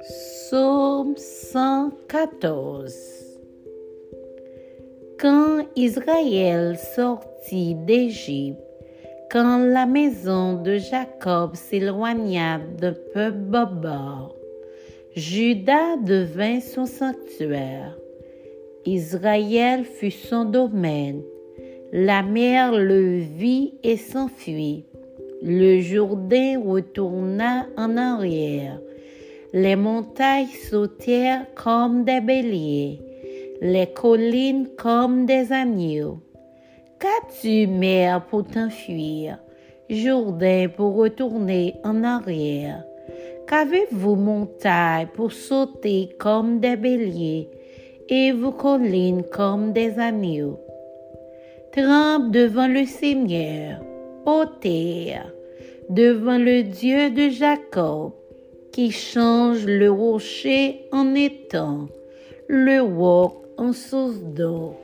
Psaume 114 Quand Israël sortit d'Égypte, quand la maison de Jacob s'éloigna d'un peuple Judas devint son sanctuaire. Israël fut son domaine. La mer le vit et s'enfuit. Le Jourdain retourna en arrière. Les montagnes sautèrent comme des béliers, les collines comme des agneaux. Qu'as-tu, mer, pour t'enfuir, Jourdain pour retourner en arrière? Qu'avez-vous, montagnes, pour sauter comme des béliers, et vos collines comme des agneaux? Trempe devant le Seigneur, ô terre, devant le Dieu de Jacob, qui change le rocher en étang, le roc en source d'eau.